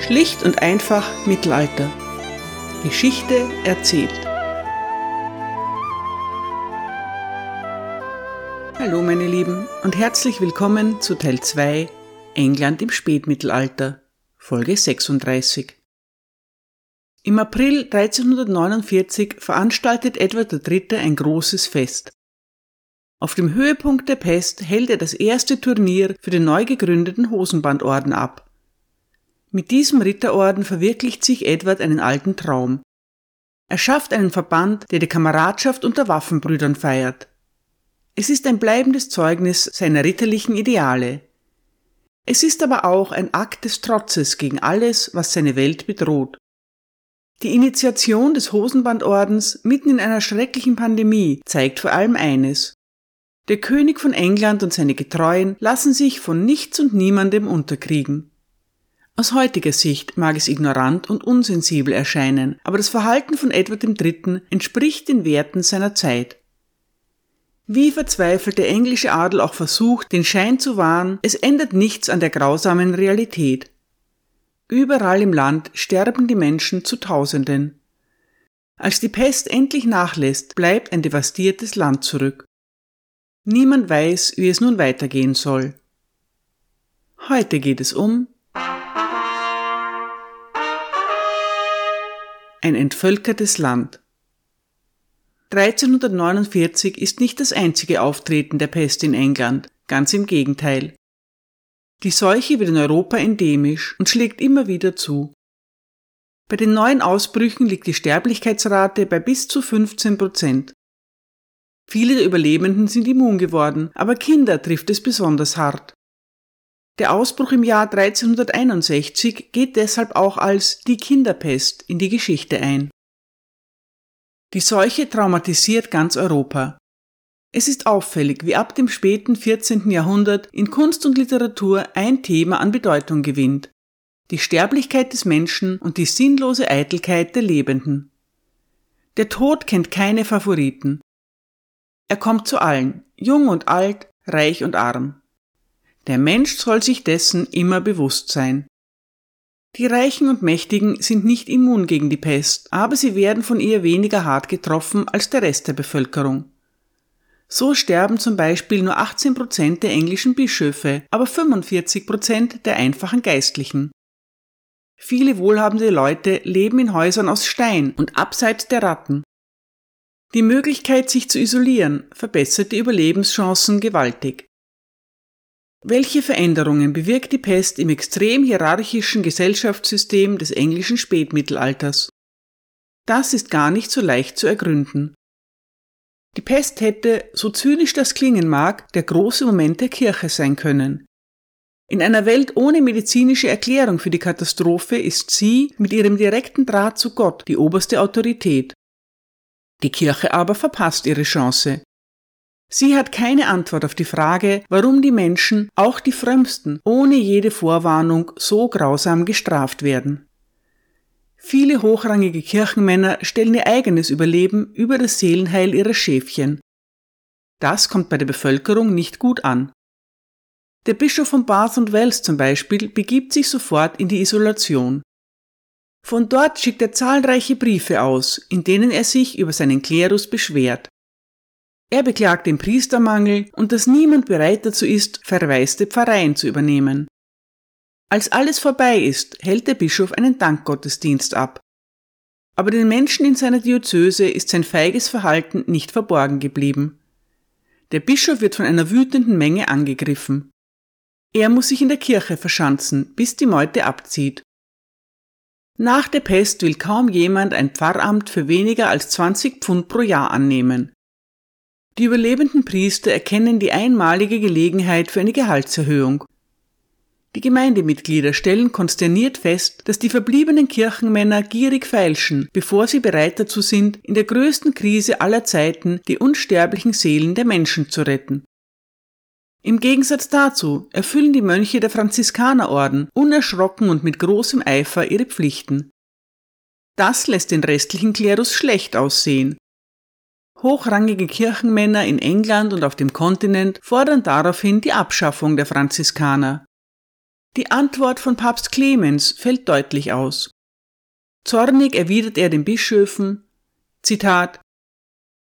Schlicht und einfach Mittelalter. Geschichte erzählt. Hallo meine Lieben und herzlich willkommen zu Teil 2 England im Spätmittelalter, Folge 36. Im April 1349 veranstaltet Edward III. ein großes Fest. Auf dem Höhepunkt der Pest hält er das erste Turnier für den neu gegründeten Hosenbandorden ab. Mit diesem Ritterorden verwirklicht sich Edward einen alten Traum. Er schafft einen Verband, der die Kameradschaft unter Waffenbrüdern feiert. Es ist ein bleibendes Zeugnis seiner ritterlichen Ideale. Es ist aber auch ein Akt des Trotzes gegen alles, was seine Welt bedroht. Die Initiation des Hosenbandordens mitten in einer schrecklichen Pandemie zeigt vor allem eines. Der König von England und seine Getreuen lassen sich von nichts und niemandem unterkriegen. Aus heutiger Sicht mag es ignorant und unsensibel erscheinen, aber das Verhalten von Edward III. entspricht den Werten seiner Zeit. Wie verzweifelt der englische Adel auch versucht, den Schein zu wahren, es ändert nichts an der grausamen Realität. Überall im Land sterben die Menschen zu Tausenden. Als die Pest endlich nachlässt, bleibt ein devastiertes Land zurück. Niemand weiß, wie es nun weitergehen soll. Heute geht es um ein entvölkertes Land. 1349 ist nicht das einzige Auftreten der Pest in England, ganz im Gegenteil. Die Seuche wird in Europa endemisch und schlägt immer wieder zu. Bei den neuen Ausbrüchen liegt die Sterblichkeitsrate bei bis zu 15 Prozent. Viele der Überlebenden sind immun geworden, aber Kinder trifft es besonders hart. Der Ausbruch im Jahr 1361 geht deshalb auch als die Kinderpest in die Geschichte ein. Die Seuche traumatisiert ganz Europa. Es ist auffällig, wie ab dem späten 14. Jahrhundert in Kunst und Literatur ein Thema an Bedeutung gewinnt. Die Sterblichkeit des Menschen und die sinnlose Eitelkeit der Lebenden. Der Tod kennt keine Favoriten. Er kommt zu allen, jung und alt, reich und arm. Der Mensch soll sich dessen immer bewusst sein. Die Reichen und Mächtigen sind nicht immun gegen die Pest, aber sie werden von ihr weniger hart getroffen als der Rest der Bevölkerung. So sterben zum Beispiel nur 18 Prozent der englischen Bischöfe, aber 45 Prozent der einfachen Geistlichen. Viele wohlhabende Leute leben in Häusern aus Stein und abseits der Ratten. Die Möglichkeit, sich zu isolieren, verbessert die Überlebenschancen gewaltig. Welche Veränderungen bewirkt die Pest im extrem hierarchischen Gesellschaftssystem des englischen Spätmittelalters? Das ist gar nicht so leicht zu ergründen. Die Pest hätte, so zynisch das klingen mag, der große Moment der Kirche sein können. In einer Welt ohne medizinische Erklärung für die Katastrophe ist sie mit ihrem direkten Draht zu Gott die oberste Autorität. Die Kirche aber verpasst ihre Chance. Sie hat keine Antwort auf die Frage, warum die Menschen, auch die Frömmsten, ohne jede Vorwarnung so grausam gestraft werden. Viele hochrangige Kirchenmänner stellen ihr eigenes Überleben über das Seelenheil ihrer Schäfchen. Das kommt bei der Bevölkerung nicht gut an. Der Bischof von Bath und Wells zum Beispiel begibt sich sofort in die Isolation. Von dort schickt er zahlreiche Briefe aus, in denen er sich über seinen Klerus beschwert. Er beklagt den Priestermangel und dass niemand bereit dazu ist, verwaiste Pfarreien zu übernehmen. Als alles vorbei ist, hält der Bischof einen Dankgottesdienst ab. Aber den Menschen in seiner Diözese ist sein feiges Verhalten nicht verborgen geblieben. Der Bischof wird von einer wütenden Menge angegriffen. Er muss sich in der Kirche verschanzen, bis die Meute abzieht. Nach der Pest will kaum jemand ein Pfarramt für weniger als 20 Pfund pro Jahr annehmen. Die überlebenden Priester erkennen die einmalige Gelegenheit für eine Gehaltserhöhung. Die Gemeindemitglieder stellen konsterniert fest, dass die verbliebenen Kirchenmänner gierig feilschen, bevor sie bereit dazu sind, in der größten Krise aller Zeiten die unsterblichen Seelen der Menschen zu retten. Im Gegensatz dazu erfüllen die Mönche der Franziskanerorden unerschrocken und mit großem Eifer ihre Pflichten. Das lässt den restlichen Klerus schlecht aussehen Hochrangige Kirchenmänner in England und auf dem Kontinent fordern daraufhin die Abschaffung der Franziskaner. Die Antwort von Papst Clemens fällt deutlich aus. Zornig erwidert er den Bischöfen, Zitat,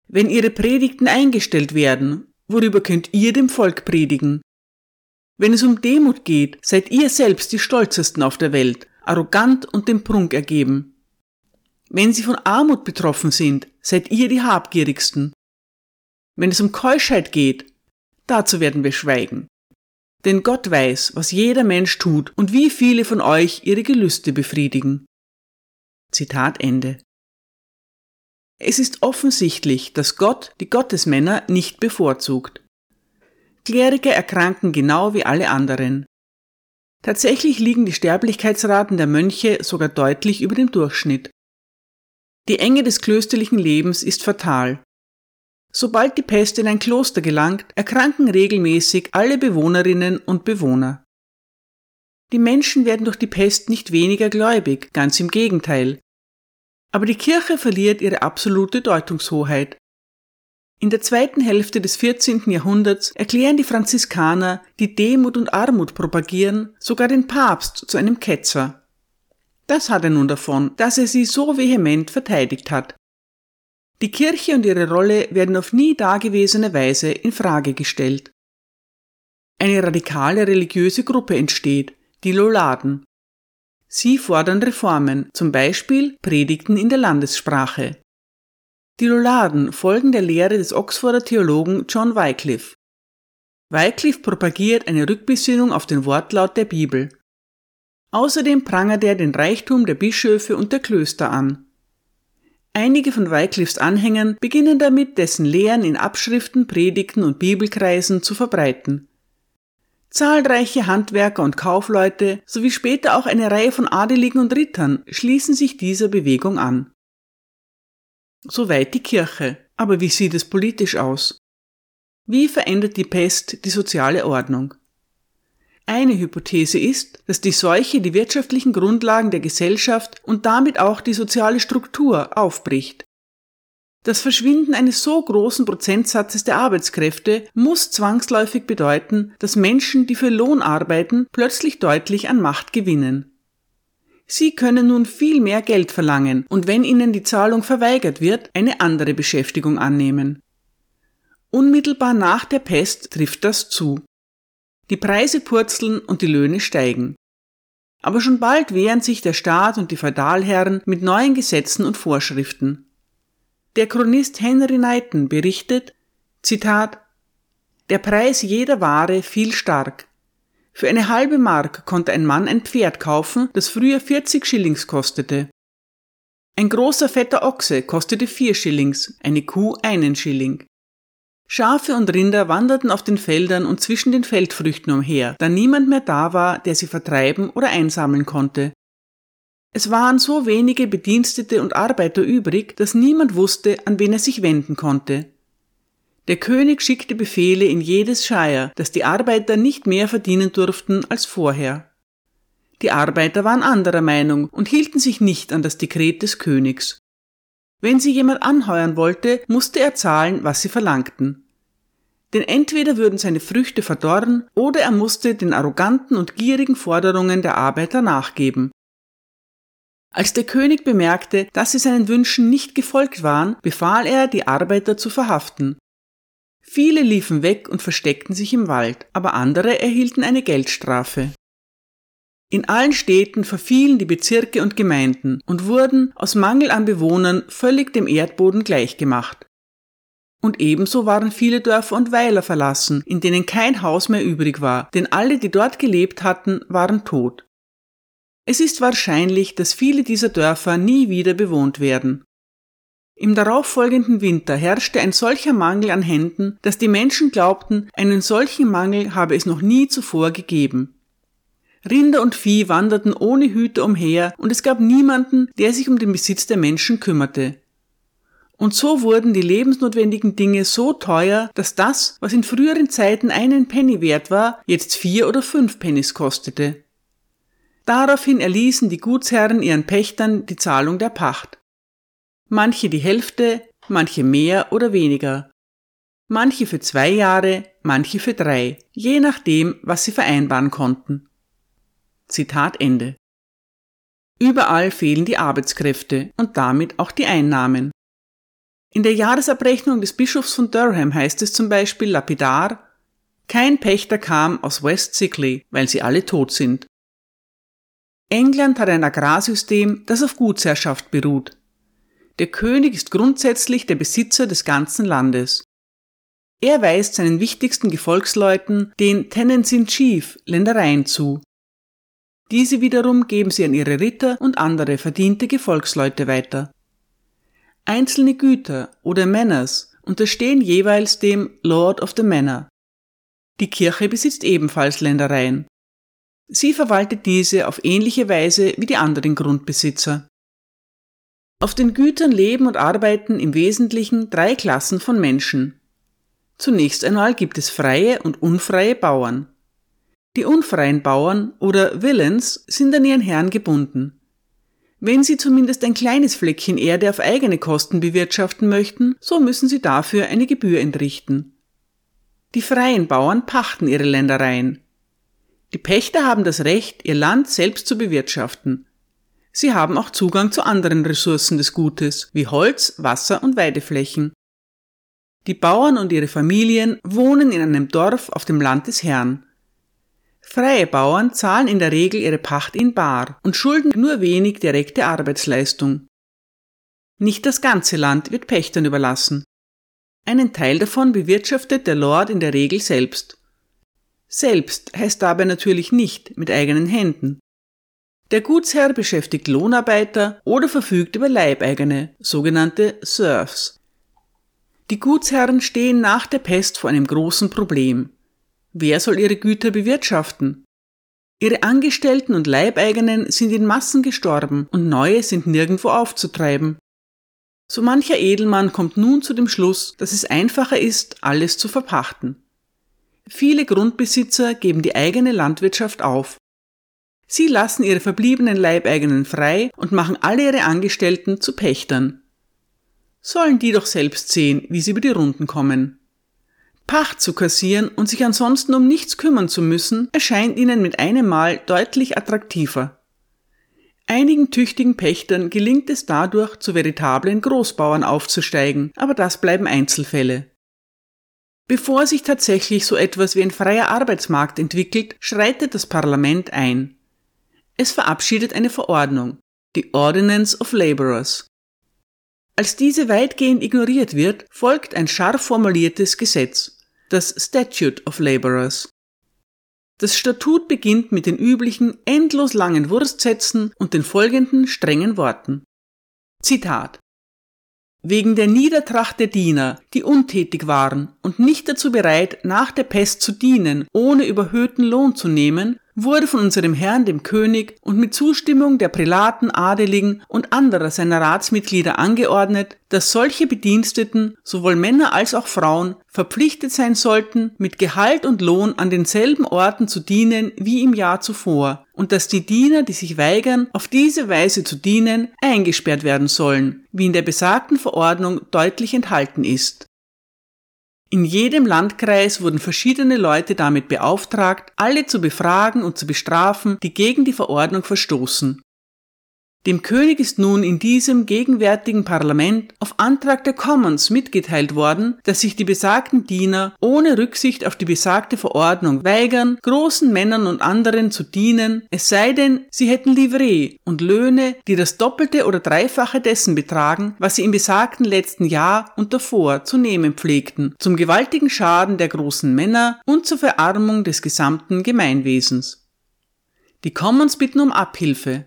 Wenn ihre Predigten eingestellt werden, worüber könnt ihr dem Volk predigen? Wenn es um Demut geht, seid ihr selbst die stolzesten auf der Welt, arrogant und dem Prunk ergeben. Wenn sie von Armut betroffen sind, seid ihr die habgierigsten. Wenn es um Keuschheit geht, dazu werden wir schweigen. Denn Gott weiß, was jeder Mensch tut und wie viele von euch ihre Gelüste befriedigen. Zitat Ende. Es ist offensichtlich, dass Gott die Gottesmänner nicht bevorzugt. Kleriker erkranken genau wie alle anderen. Tatsächlich liegen die Sterblichkeitsraten der Mönche sogar deutlich über dem Durchschnitt. Die Enge des klösterlichen Lebens ist fatal. Sobald die Pest in ein Kloster gelangt, erkranken regelmäßig alle Bewohnerinnen und Bewohner. Die Menschen werden durch die Pest nicht weniger gläubig, ganz im Gegenteil. Aber die Kirche verliert ihre absolute Deutungshoheit. In der zweiten Hälfte des 14. Jahrhunderts erklären die Franziskaner, die Demut und Armut propagieren, sogar den Papst zu einem Ketzer. Das hat er nun davon, dass er sie so vehement verteidigt hat. Die Kirche und ihre Rolle werden auf nie dagewesene Weise in Frage gestellt. Eine radikale religiöse Gruppe entsteht, die Loladen. Sie fordern Reformen, zum Beispiel Predigten in der Landessprache. Die Loladen folgen der Lehre des Oxforder Theologen John Wycliffe. Wycliffe propagiert eine Rückbesinnung auf den Wortlaut der Bibel. Außerdem prangert er den Reichtum der Bischöfe und der Klöster an. Einige von Wycliffes Anhängern beginnen damit, dessen Lehren in Abschriften, Predigten und Bibelkreisen zu verbreiten. Zahlreiche Handwerker und Kaufleute sowie später auch eine Reihe von Adeligen und Rittern schließen sich dieser Bewegung an. Soweit die Kirche. Aber wie sieht es politisch aus? Wie verändert die Pest die soziale Ordnung? Eine Hypothese ist, dass die Seuche die wirtschaftlichen Grundlagen der Gesellschaft und damit auch die soziale Struktur aufbricht. Das Verschwinden eines so großen Prozentsatzes der Arbeitskräfte muss zwangsläufig bedeuten, dass Menschen, die für Lohn arbeiten, plötzlich deutlich an Macht gewinnen. Sie können nun viel mehr Geld verlangen und wenn ihnen die Zahlung verweigert wird, eine andere Beschäftigung annehmen. Unmittelbar nach der Pest trifft das zu. Die Preise purzeln und die Löhne steigen. Aber schon bald wehren sich der Staat und die Feudalherren mit neuen Gesetzen und Vorschriften. Der Chronist Henry Knighton berichtet, Zitat, der Preis jeder Ware fiel stark, für eine halbe Mark konnte ein Mann ein Pferd kaufen, das früher 40 Schillings kostete. Ein großer fetter Ochse kostete vier Schillings, eine Kuh einen Schilling. Schafe und Rinder wanderten auf den Feldern und zwischen den Feldfrüchten umher, da niemand mehr da war, der sie vertreiben oder einsammeln konnte. Es waren so wenige Bedienstete und Arbeiter übrig, dass niemand wusste, an wen er sich wenden konnte. Der König schickte Befehle in jedes Shire, dass die Arbeiter nicht mehr verdienen durften als vorher. Die Arbeiter waren anderer Meinung und hielten sich nicht an das Dekret des Königs. Wenn sie jemand anheuern wollte, musste er zahlen, was sie verlangten. Denn entweder würden seine Früchte verdorren oder er musste den arroganten und gierigen Forderungen der Arbeiter nachgeben. Als der König bemerkte, dass sie seinen Wünschen nicht gefolgt waren, befahl er, die Arbeiter zu verhaften. Viele liefen weg und versteckten sich im Wald, aber andere erhielten eine Geldstrafe. In allen Städten verfielen die Bezirke und Gemeinden und wurden aus Mangel an Bewohnern völlig dem Erdboden gleichgemacht. Und ebenso waren viele Dörfer und Weiler verlassen, in denen kein Haus mehr übrig war, denn alle, die dort gelebt hatten, waren tot. Es ist wahrscheinlich, dass viele dieser Dörfer nie wieder bewohnt werden. Im darauffolgenden Winter herrschte ein solcher Mangel an Händen, dass die Menschen glaubten, einen solchen Mangel habe es noch nie zuvor gegeben. Rinder und Vieh wanderten ohne Hüter umher und es gab niemanden, der sich um den Besitz der Menschen kümmerte. Und so wurden die lebensnotwendigen Dinge so teuer, dass das, was in früheren Zeiten einen Penny wert war, jetzt vier oder fünf Pennys kostete. Daraufhin erließen die Gutsherren ihren Pächtern die Zahlung der Pacht manche die Hälfte, manche mehr oder weniger, manche für zwei Jahre, manche für drei, je nachdem, was sie vereinbaren konnten. Zitat Ende. Überall fehlen die Arbeitskräfte und damit auch die Einnahmen. In der Jahresabrechnung des Bischofs von Durham heißt es zum Beispiel lapidar, kein Pächter kam aus West Sickley, weil sie alle tot sind. England hat ein Agrarsystem, das auf Gutsherrschaft beruht. Der König ist grundsätzlich der Besitzer des ganzen Landes. Er weist seinen wichtigsten Gefolgsleuten den Tenants in Chief Ländereien zu. Diese wiederum geben sie an ihre Ritter und andere verdiente Gefolgsleute weiter. Einzelne Güter oder Manors unterstehen jeweils dem Lord of the Manor. Die Kirche besitzt ebenfalls Ländereien. Sie verwaltet diese auf ähnliche Weise wie die anderen Grundbesitzer. Auf den Gütern leben und arbeiten im Wesentlichen drei Klassen von Menschen. Zunächst einmal gibt es freie und unfreie Bauern. Die unfreien Bauern oder Villains sind an ihren Herrn gebunden. Wenn sie zumindest ein kleines Fleckchen Erde auf eigene Kosten bewirtschaften möchten, so müssen sie dafür eine Gebühr entrichten. Die freien Bauern pachten ihre Ländereien. Die Pächter haben das Recht, ihr Land selbst zu bewirtschaften. Sie haben auch Zugang zu anderen Ressourcen des Gutes, wie Holz, Wasser und Weideflächen. Die Bauern und ihre Familien wohnen in einem Dorf auf dem Land des Herrn. Freie Bauern zahlen in der Regel ihre Pacht in Bar und schulden nur wenig direkte Arbeitsleistung. Nicht das ganze Land wird Pächtern überlassen. Einen Teil davon bewirtschaftet der Lord in der Regel selbst. Selbst heißt dabei natürlich nicht mit eigenen Händen. Der Gutsherr beschäftigt Lohnarbeiter oder verfügt über Leibeigene, sogenannte Serfs. Die Gutsherren stehen nach der Pest vor einem großen Problem. Wer soll ihre Güter bewirtschaften? Ihre Angestellten und Leibeigenen sind in Massen gestorben und neue sind nirgendwo aufzutreiben. So mancher Edelmann kommt nun zu dem Schluss, dass es einfacher ist, alles zu verpachten. Viele Grundbesitzer geben die eigene Landwirtschaft auf. Sie lassen ihre verbliebenen Leibeigenen frei und machen alle ihre Angestellten zu Pächtern sollen die doch selbst sehen, wie sie über die Runden kommen. Pacht zu kassieren und sich ansonsten um nichts kümmern zu müssen, erscheint ihnen mit einem Mal deutlich attraktiver. Einigen tüchtigen Pächtern gelingt es dadurch, zu veritablen Großbauern aufzusteigen, aber das bleiben Einzelfälle. Bevor sich tatsächlich so etwas wie ein freier Arbeitsmarkt entwickelt, schreitet das Parlament ein. Es verabschiedet eine Verordnung, die Ordinance of Laborers, als diese weitgehend ignoriert wird, folgt ein scharf formuliertes Gesetz, das Statute of Laborers. Das Statut beginnt mit den üblichen endlos langen Wurstsätzen und den folgenden strengen Worten. Zitat Wegen der Niedertracht der Diener, die untätig waren und nicht dazu bereit, nach der Pest zu dienen, ohne überhöhten Lohn zu nehmen, wurde von unserem Herrn dem König und mit Zustimmung der Prälaten, Adeligen und anderer seiner Ratsmitglieder angeordnet, dass solche Bediensteten, sowohl Männer als auch Frauen, verpflichtet sein sollten, mit Gehalt und Lohn an denselben Orten zu dienen wie im Jahr zuvor, und dass die Diener, die sich weigern, auf diese Weise zu dienen, eingesperrt werden sollen, wie in der besagten Verordnung deutlich enthalten ist. In jedem Landkreis wurden verschiedene Leute damit beauftragt, alle zu befragen und zu bestrafen, die gegen die Verordnung verstoßen. Dem König ist nun in diesem gegenwärtigen Parlament auf Antrag der Commons mitgeteilt worden, dass sich die besagten Diener ohne Rücksicht auf die besagte Verordnung weigern, großen Männern und anderen zu dienen, es sei denn, sie hätten Livret und Löhne, die das Doppelte oder Dreifache dessen betragen, was sie im besagten letzten Jahr und davor zu nehmen pflegten, zum gewaltigen Schaden der großen Männer und zur Verarmung des gesamten Gemeinwesens. Die Commons bitten um Abhilfe,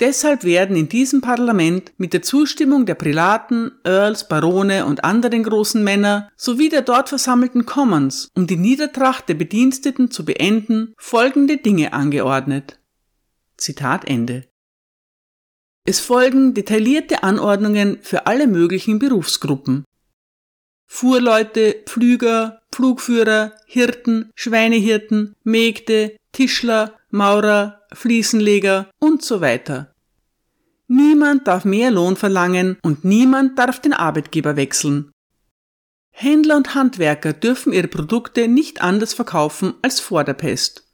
Deshalb werden in diesem Parlament mit der Zustimmung der Prälaten, Earls, Barone und anderen großen Männer sowie der dort versammelten Commons, um die Niedertracht der Bediensteten zu beenden, folgende Dinge angeordnet. Zitat Ende. Es folgen detaillierte Anordnungen für alle möglichen Berufsgruppen. Fuhrleute, Pflüger, Pflugführer, Hirten, Schweinehirten, Mägde, Tischler, Maurer, Fliesenleger und so weiter. Niemand darf mehr Lohn verlangen und niemand darf den Arbeitgeber wechseln. Händler und Handwerker dürfen ihre Produkte nicht anders verkaufen als vor der Pest.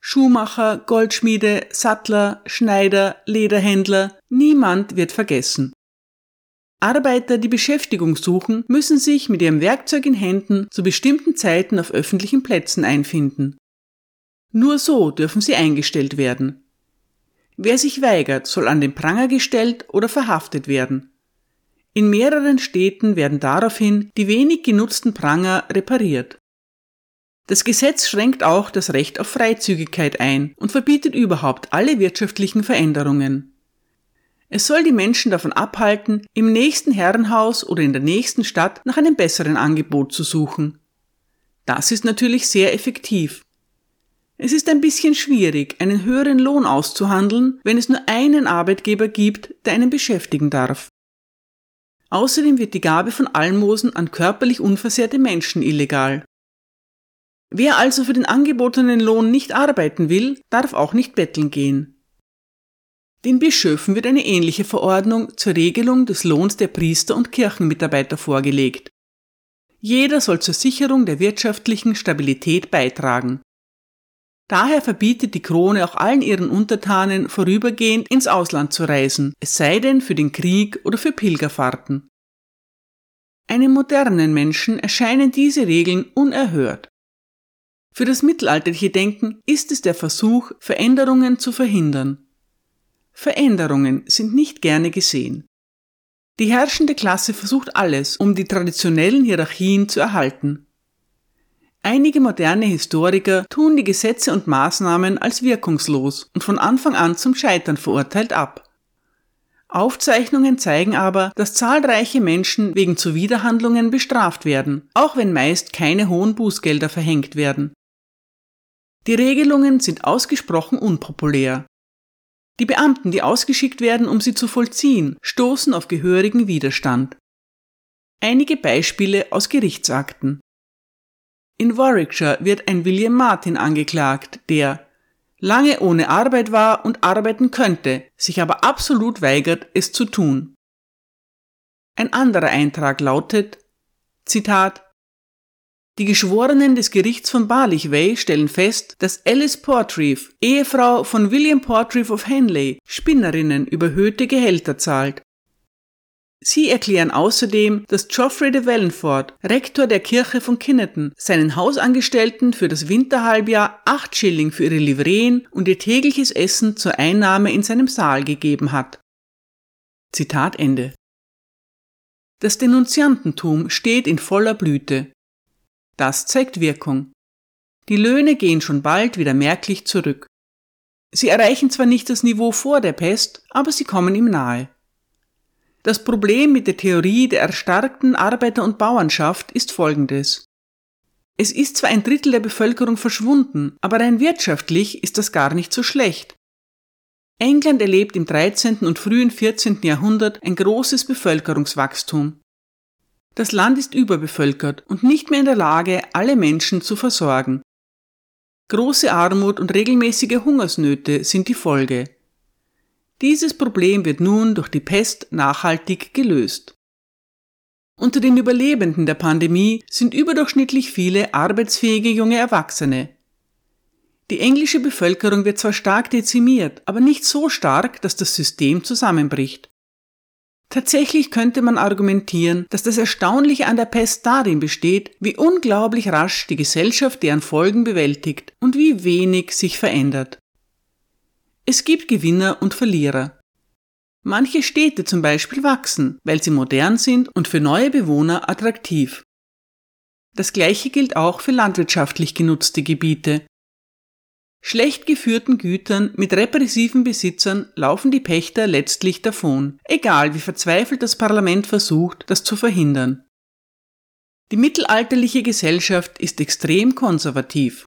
Schuhmacher, Goldschmiede, Sattler, Schneider, Lederhändler, niemand wird vergessen. Arbeiter, die Beschäftigung suchen, müssen sich mit ihrem Werkzeug in Händen zu bestimmten Zeiten auf öffentlichen Plätzen einfinden. Nur so dürfen sie eingestellt werden. Wer sich weigert, soll an den Pranger gestellt oder verhaftet werden. In mehreren Städten werden daraufhin die wenig genutzten Pranger repariert. Das Gesetz schränkt auch das Recht auf Freizügigkeit ein und verbietet überhaupt alle wirtschaftlichen Veränderungen. Es soll die Menschen davon abhalten, im nächsten Herrenhaus oder in der nächsten Stadt nach einem besseren Angebot zu suchen. Das ist natürlich sehr effektiv. Es ist ein bisschen schwierig, einen höheren Lohn auszuhandeln, wenn es nur einen Arbeitgeber gibt, der einen beschäftigen darf. Außerdem wird die Gabe von Almosen an körperlich unversehrte Menschen illegal. Wer also für den angebotenen Lohn nicht arbeiten will, darf auch nicht betteln gehen. Den Bischöfen wird eine ähnliche Verordnung zur Regelung des Lohns der Priester und Kirchenmitarbeiter vorgelegt. Jeder soll zur Sicherung der wirtschaftlichen Stabilität beitragen. Daher verbietet die Krone auch allen ihren Untertanen vorübergehend ins Ausland zu reisen, es sei denn für den Krieg oder für Pilgerfahrten. Einem modernen Menschen erscheinen diese Regeln unerhört. Für das mittelalterliche Denken ist es der Versuch, Veränderungen zu verhindern. Veränderungen sind nicht gerne gesehen. Die herrschende Klasse versucht alles, um die traditionellen Hierarchien zu erhalten. Einige moderne Historiker tun die Gesetze und Maßnahmen als wirkungslos und von Anfang an zum Scheitern verurteilt ab. Aufzeichnungen zeigen aber, dass zahlreiche Menschen wegen Zuwiderhandlungen bestraft werden, auch wenn meist keine hohen Bußgelder verhängt werden. Die Regelungen sind ausgesprochen unpopulär. Die Beamten, die ausgeschickt werden, um sie zu vollziehen, stoßen auf gehörigen Widerstand. Einige Beispiele aus Gerichtsakten. In Warwickshire wird ein William Martin angeklagt, der lange ohne Arbeit war und arbeiten könnte, sich aber absolut weigert, es zu tun. Ein anderer Eintrag lautet, Zitat, die Geschworenen des Gerichts von Barlichway stellen fest, dass Alice Portreeve, Ehefrau von William Portreeve of Henley, Spinnerinnen überhöhte Gehälter zahlt. Sie erklären außerdem, dass Geoffrey de Wellenford, Rektor der Kirche von Kinneton, seinen Hausangestellten für das Winterhalbjahr acht Schilling für ihre Livreen und ihr tägliches Essen zur Einnahme in seinem Saal gegeben hat. Zitat Ende. Das Denunziantentum steht in voller Blüte. Das zeigt Wirkung. Die Löhne gehen schon bald wieder merklich zurück. Sie erreichen zwar nicht das Niveau vor der Pest, aber sie kommen ihm nahe. Das Problem mit der Theorie der erstarkten Arbeiter- und Bauernschaft ist folgendes. Es ist zwar ein Drittel der Bevölkerung verschwunden, aber rein wirtschaftlich ist das gar nicht so schlecht. England erlebt im 13. und frühen 14. Jahrhundert ein großes Bevölkerungswachstum. Das Land ist überbevölkert und nicht mehr in der Lage, alle Menschen zu versorgen. Große Armut und regelmäßige Hungersnöte sind die Folge. Dieses Problem wird nun durch die Pest nachhaltig gelöst. Unter den Überlebenden der Pandemie sind überdurchschnittlich viele arbeitsfähige junge Erwachsene. Die englische Bevölkerung wird zwar stark dezimiert, aber nicht so stark, dass das System zusammenbricht. Tatsächlich könnte man argumentieren, dass das Erstaunliche an der Pest darin besteht, wie unglaublich rasch die Gesellschaft deren Folgen bewältigt und wie wenig sich verändert. Es gibt Gewinner und Verlierer. Manche Städte zum Beispiel wachsen, weil sie modern sind und für neue Bewohner attraktiv. Das gleiche gilt auch für landwirtschaftlich genutzte Gebiete, Schlecht geführten Gütern mit repressiven Besitzern laufen die Pächter letztlich davon, egal wie verzweifelt das Parlament versucht, das zu verhindern. Die mittelalterliche Gesellschaft ist extrem konservativ.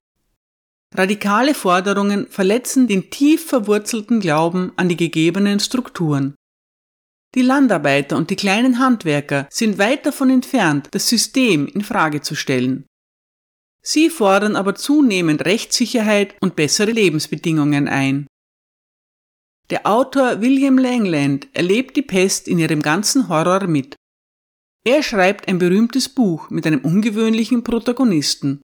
Radikale Forderungen verletzen den tief verwurzelten Glauben an die gegebenen Strukturen. Die Landarbeiter und die kleinen Handwerker sind weit davon entfernt, das System in Frage zu stellen. Sie fordern aber zunehmend Rechtssicherheit und bessere Lebensbedingungen ein. Der Autor William Langland erlebt die Pest in ihrem ganzen Horror mit. Er schreibt ein berühmtes Buch mit einem ungewöhnlichen Protagonisten.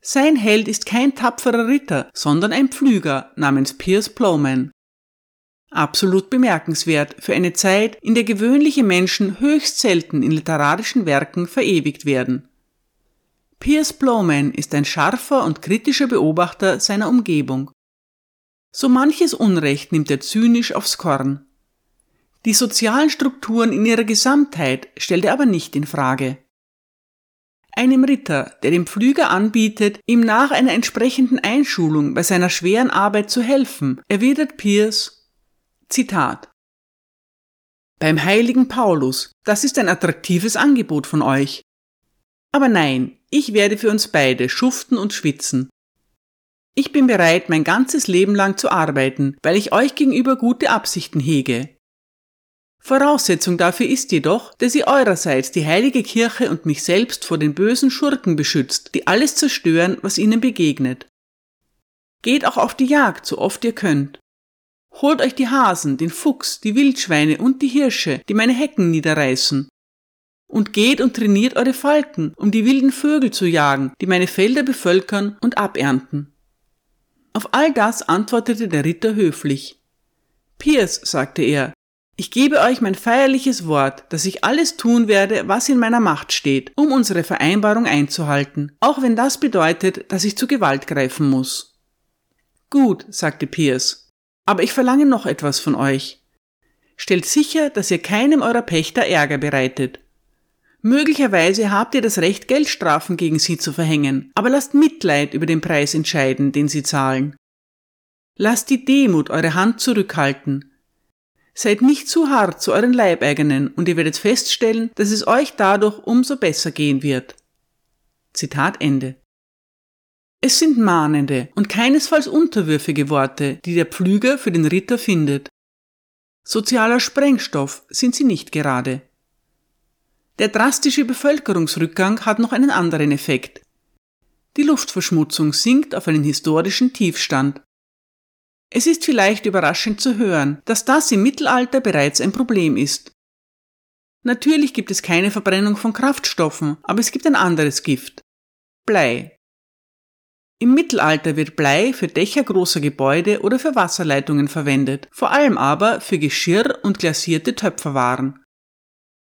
Sein Held ist kein tapferer Ritter, sondern ein Pflüger namens Piers Plowman. Absolut bemerkenswert für eine Zeit, in der gewöhnliche Menschen höchst selten in literarischen Werken verewigt werden. Piers Plowman ist ein scharfer und kritischer Beobachter seiner Umgebung. So manches Unrecht nimmt er zynisch aufs Korn. Die sozialen Strukturen in ihrer Gesamtheit stellt er aber nicht in Frage. Einem Ritter, der dem Pflüger anbietet, ihm nach einer entsprechenden Einschulung bei seiner schweren Arbeit zu helfen, erwidert Piers, Zitat, beim heiligen Paulus, das ist ein attraktives Angebot von euch. Aber nein, ich werde für uns beide schuften und schwitzen. Ich bin bereit, mein ganzes Leben lang zu arbeiten, weil ich euch gegenüber gute Absichten hege. Voraussetzung dafür ist jedoch, dass ihr eurerseits die heilige Kirche und mich selbst vor den bösen Schurken beschützt, die alles zerstören, was ihnen begegnet. Geht auch auf die Jagd, so oft ihr könnt. Holt euch die Hasen, den Fuchs, die Wildschweine und die Hirsche, die meine Hecken niederreißen. Und geht und trainiert eure Falken, um die wilden Vögel zu jagen, die meine Felder bevölkern und abernten. Auf all das antwortete der Ritter höflich. Piers, sagte er, ich gebe euch mein feierliches Wort, dass ich alles tun werde, was in meiner Macht steht, um unsere Vereinbarung einzuhalten, auch wenn das bedeutet, dass ich zu Gewalt greifen muss. Gut, sagte Pierce, aber ich verlange noch etwas von euch. Stellt sicher, dass ihr keinem eurer Pächter Ärger bereitet. Möglicherweise habt ihr das Recht, Geldstrafen gegen sie zu verhängen, aber lasst Mitleid über den Preis entscheiden, den sie zahlen. Lasst die Demut eure Hand zurückhalten, Seid nicht zu hart zu euren Leibeigenen und ihr werdet feststellen, dass es euch dadurch umso besser gehen wird. Zitat Ende. Es sind mahnende und keinesfalls unterwürfige Worte, die der Pflüger für den Ritter findet. Sozialer Sprengstoff sind sie nicht gerade. Der drastische Bevölkerungsrückgang hat noch einen anderen Effekt. Die Luftverschmutzung sinkt auf einen historischen Tiefstand. Es ist vielleicht überraschend zu hören, dass das im Mittelalter bereits ein Problem ist. Natürlich gibt es keine Verbrennung von Kraftstoffen, aber es gibt ein anderes Gift. Blei. Im Mittelalter wird Blei für Dächer großer Gebäude oder für Wasserleitungen verwendet, vor allem aber für Geschirr und glasierte Töpferwaren.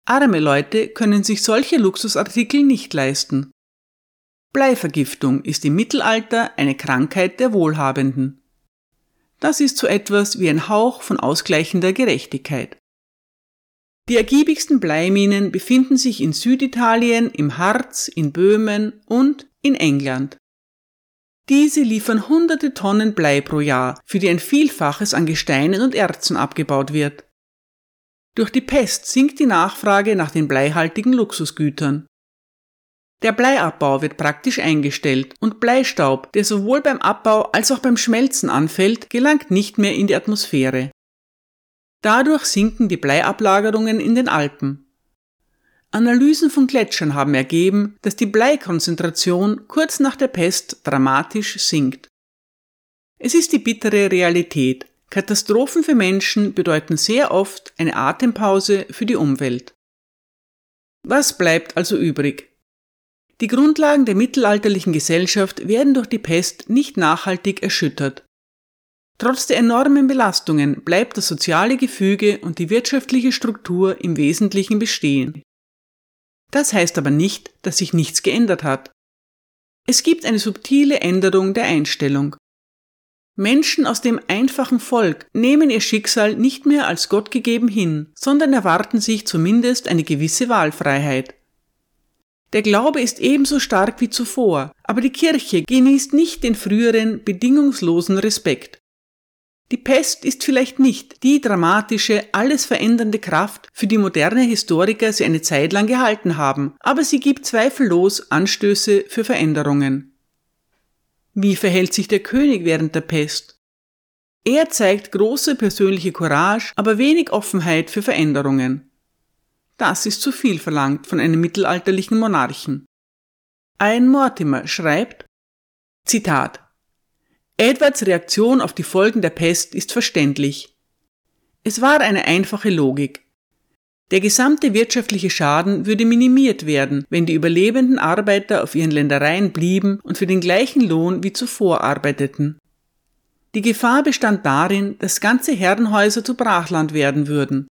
Arme Leute können sich solche Luxusartikel nicht leisten. Bleivergiftung ist im Mittelalter eine Krankheit der Wohlhabenden. Das ist so etwas wie ein Hauch von ausgleichender Gerechtigkeit. Die ergiebigsten Bleiminen befinden sich in Süditalien, im Harz, in Böhmen und in England. Diese liefern hunderte Tonnen Blei pro Jahr, für die ein Vielfaches an Gesteinen und Erzen abgebaut wird. Durch die Pest sinkt die Nachfrage nach den bleihaltigen Luxusgütern. Der Bleiabbau wird praktisch eingestellt und Bleistaub, der sowohl beim Abbau als auch beim Schmelzen anfällt, gelangt nicht mehr in die Atmosphäre. Dadurch sinken die Bleiablagerungen in den Alpen. Analysen von Gletschern haben ergeben, dass die Bleikonzentration kurz nach der Pest dramatisch sinkt. Es ist die bittere Realität. Katastrophen für Menschen bedeuten sehr oft eine Atempause für die Umwelt. Was bleibt also übrig? Die Grundlagen der mittelalterlichen Gesellschaft werden durch die Pest nicht nachhaltig erschüttert. Trotz der enormen Belastungen bleibt das soziale Gefüge und die wirtschaftliche Struktur im Wesentlichen bestehen. Das heißt aber nicht, dass sich nichts geändert hat. Es gibt eine subtile Änderung der Einstellung. Menschen aus dem einfachen Volk nehmen ihr Schicksal nicht mehr als Gott gegeben hin, sondern erwarten sich zumindest eine gewisse Wahlfreiheit. Der Glaube ist ebenso stark wie zuvor, aber die Kirche genießt nicht den früheren bedingungslosen Respekt. Die Pest ist vielleicht nicht die dramatische, alles verändernde Kraft, für die moderne Historiker sie eine Zeit lang gehalten haben, aber sie gibt zweifellos Anstöße für Veränderungen. Wie verhält sich der König während der Pest? Er zeigt große persönliche Courage, aber wenig Offenheit für Veränderungen. Das ist zu viel verlangt von einem mittelalterlichen Monarchen. Ein Mortimer schreibt, Zitat, Edwards Reaktion auf die Folgen der Pest ist verständlich. Es war eine einfache Logik. Der gesamte wirtschaftliche Schaden würde minimiert werden, wenn die überlebenden Arbeiter auf ihren Ländereien blieben und für den gleichen Lohn wie zuvor arbeiteten. Die Gefahr bestand darin, dass ganze Herrenhäuser zu Brachland werden würden.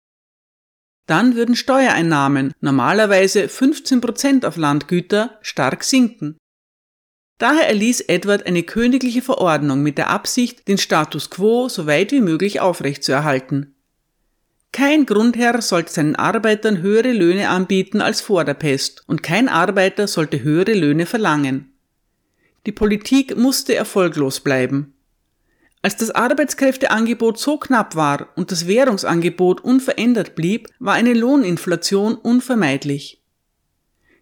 Dann würden Steuereinnahmen, normalerweise 15 Prozent auf Landgüter, stark sinken. Daher erließ Edward eine königliche Verordnung mit der Absicht, den Status quo so weit wie möglich aufrechtzuerhalten. Kein Grundherr sollte seinen Arbeitern höhere Löhne anbieten als vor der Pest, und kein Arbeiter sollte höhere Löhne verlangen. Die Politik musste erfolglos bleiben. Als das Arbeitskräfteangebot so knapp war und das Währungsangebot unverändert blieb, war eine Lohninflation unvermeidlich.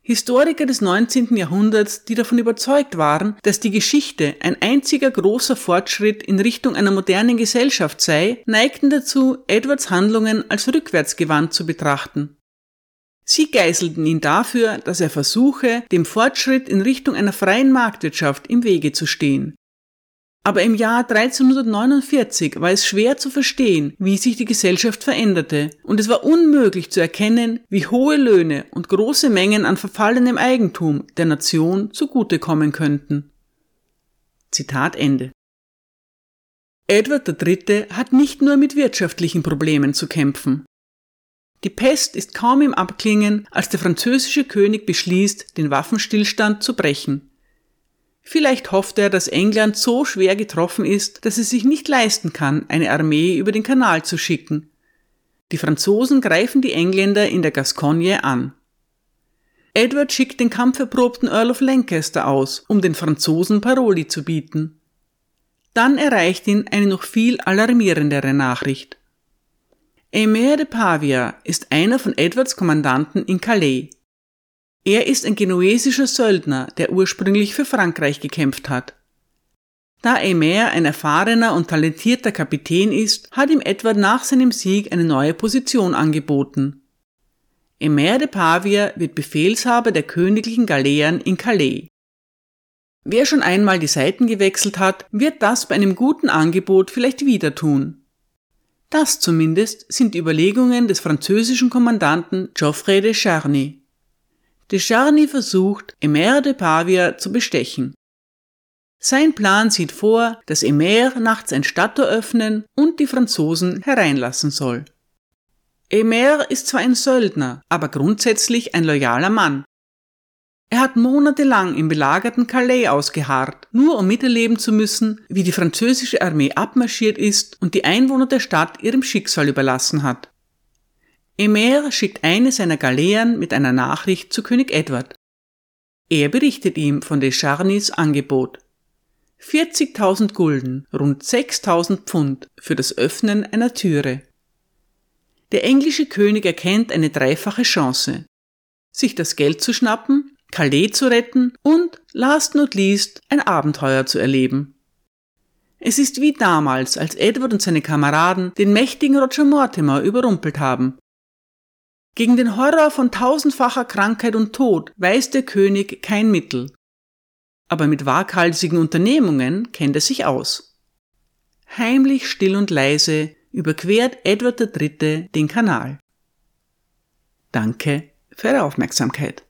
Historiker des 19. Jahrhunderts, die davon überzeugt waren, dass die Geschichte ein einziger großer Fortschritt in Richtung einer modernen Gesellschaft sei, neigten dazu, Edwards Handlungen als rückwärtsgewandt zu betrachten. Sie geißelten ihn dafür, dass er versuche, dem Fortschritt in Richtung einer freien Marktwirtschaft im Wege zu stehen, aber im Jahr 1349 war es schwer zu verstehen, wie sich die Gesellschaft veränderte, und es war unmöglich zu erkennen, wie hohe Löhne und große Mengen an verfallenem Eigentum der Nation zugutekommen könnten. Zitat Ende. Edward III. hat nicht nur mit wirtschaftlichen Problemen zu kämpfen. Die Pest ist kaum im Abklingen, als der französische König beschließt, den Waffenstillstand zu brechen. Vielleicht hofft er, dass England so schwer getroffen ist, dass es sich nicht leisten kann, eine Armee über den Kanal zu schicken. Die Franzosen greifen die Engländer in der Gascogne an. Edward schickt den kampferprobten Earl of Lancaster aus, um den Franzosen Paroli zu bieten. Dann erreicht ihn eine noch viel alarmierendere Nachricht. Aimé de Pavia ist einer von Edwards Kommandanten in Calais. Er ist ein genuesischer Söldner, der ursprünglich für Frankreich gekämpft hat. Da Aymer ein erfahrener und talentierter Kapitän ist, hat ihm Edward nach seinem Sieg eine neue Position angeboten. Aymer de Pavia wird Befehlshaber der königlichen Galeeren in Calais. Wer schon einmal die Seiten gewechselt hat, wird das bei einem guten Angebot vielleicht wieder tun. Das zumindest sind die Überlegungen des französischen Kommandanten Geoffrey de Charny. De Charny versucht, Emer de Pavia zu bestechen. Sein Plan sieht vor, dass Emer nachts ein Stadttor öffnen und die Franzosen hereinlassen soll. Emer ist zwar ein Söldner, aber grundsätzlich ein loyaler Mann. Er hat monatelang im belagerten Calais ausgeharrt, nur um miterleben zu müssen, wie die französische Armee abmarschiert ist und die Einwohner der Stadt ihrem Schicksal überlassen hat. Emer schickt eine seiner Galeeren mit einer Nachricht zu König Edward. Er berichtet ihm von Descharnys Angebot. 40.000 Gulden, rund 6.000 Pfund für das Öffnen einer Türe. Der englische König erkennt eine dreifache Chance. Sich das Geld zu schnappen, Calais zu retten und, last not least, ein Abenteuer zu erleben. Es ist wie damals, als Edward und seine Kameraden den mächtigen Roger Mortimer überrumpelt haben gegen den Horror von tausendfacher Krankheit und Tod weiß der König kein Mittel. Aber mit waghalsigen Unternehmungen kennt er sich aus. Heimlich, still und leise überquert Edward III. den Kanal. Danke für Ihre Aufmerksamkeit.